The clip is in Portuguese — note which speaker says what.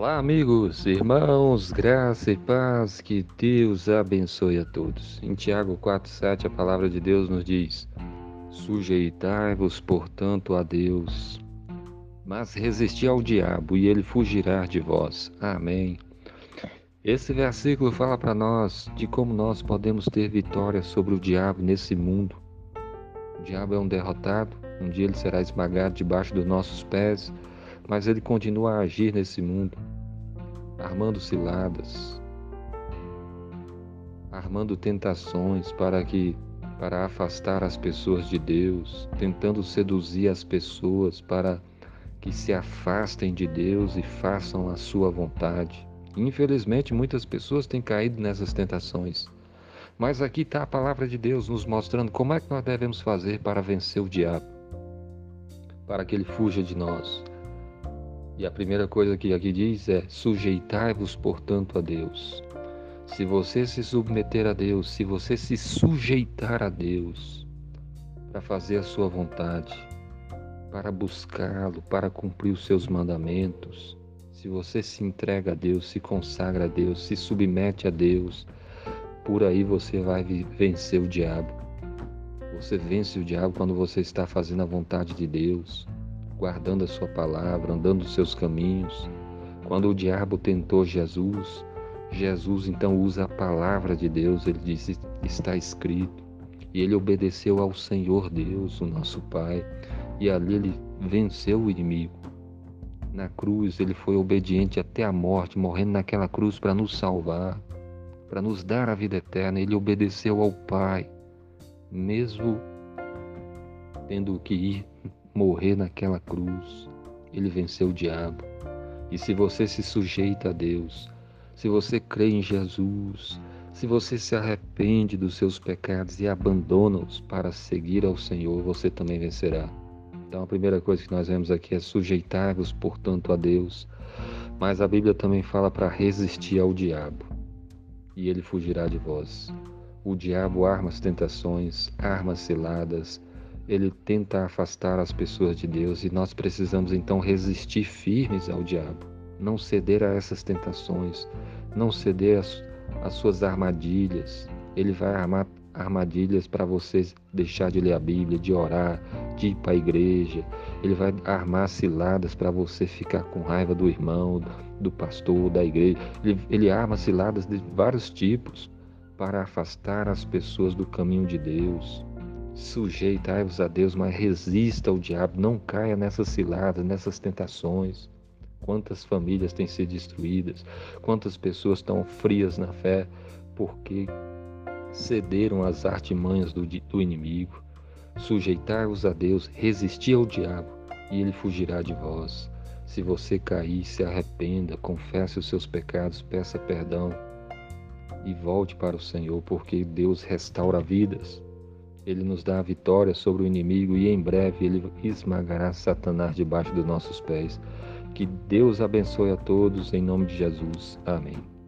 Speaker 1: Olá, amigos, irmãos, graça e paz, que Deus abençoe a todos. Em Tiago 4,7, a palavra de Deus nos diz: Sujeitai-vos, portanto, a Deus, mas resisti ao diabo, e ele fugirá de vós. Amém. Esse versículo fala para nós de como nós podemos ter vitória sobre o diabo nesse mundo. O diabo é um derrotado, um dia ele será esmagado debaixo dos nossos pés mas ele continua a agir nesse mundo, armando ciladas, armando tentações para que para afastar as pessoas de Deus, tentando seduzir as pessoas para que se afastem de Deus e façam a sua vontade. Infelizmente, muitas pessoas têm caído nessas tentações. Mas aqui está a palavra de Deus nos mostrando como é que nós devemos fazer para vencer o diabo, para que ele fuja de nós. E a primeira coisa que aqui diz é: sujeitai-vos, portanto, a Deus. Se você se submeter a Deus, se você se sujeitar a Deus para fazer a sua vontade, para buscá-lo, para cumprir os seus mandamentos, se você se entrega a Deus, se consagra a Deus, se submete a Deus, por aí você vai vencer o diabo. Você vence o diabo quando você está fazendo a vontade de Deus guardando a sua palavra, andando os seus caminhos. Quando o diabo tentou Jesus, Jesus então usa a palavra de Deus, ele disse: está escrito. E ele obedeceu ao Senhor Deus, o nosso Pai, e ali ele venceu o inimigo. Na cruz ele foi obediente até a morte, morrendo naquela cruz para nos salvar, para nos dar a vida eterna. Ele obedeceu ao Pai, mesmo tendo que ir morrer naquela cruz. Ele venceu o diabo. E se você se sujeita a Deus, se você crê em Jesus, se você se arrepende dos seus pecados e abandona-os para seguir ao Senhor, você também vencerá. Então a primeira coisa que nós vemos aqui é sujeitar-vos, portanto, a Deus. Mas a Bíblia também fala para resistir ao diabo, e ele fugirá de vós. O diabo arma as tentações, arma ciladas, ele tenta afastar as pessoas de Deus e nós precisamos então resistir firmes ao diabo, não ceder a essas tentações, não ceder às, suas armadilhas. Ele vai armar armadilhas para você deixar de ler a Bíblia, de orar, de ir para a igreja. Ele vai armar ciladas para você ficar com raiva do irmão, do pastor, da igreja. Ele, ele arma ciladas de vários tipos para afastar as pessoas do caminho de Deus. Sujeitai-vos a Deus, mas resista ao diabo, não caia nessas ciladas, nessas tentações. Quantas famílias têm sido destruídas, quantas pessoas estão frias na fé porque cederam às artimanhas do, do inimigo. Sujeitai-vos a Deus, resistir ao diabo e ele fugirá de vós. Se você cair, se arrependa, confesse os seus pecados, peça perdão e volte para o Senhor, porque Deus restaura vidas. Ele nos dá a vitória sobre o inimigo e em breve ele esmagará Satanás debaixo dos nossos pés. Que Deus abençoe a todos em nome de Jesus. Amém.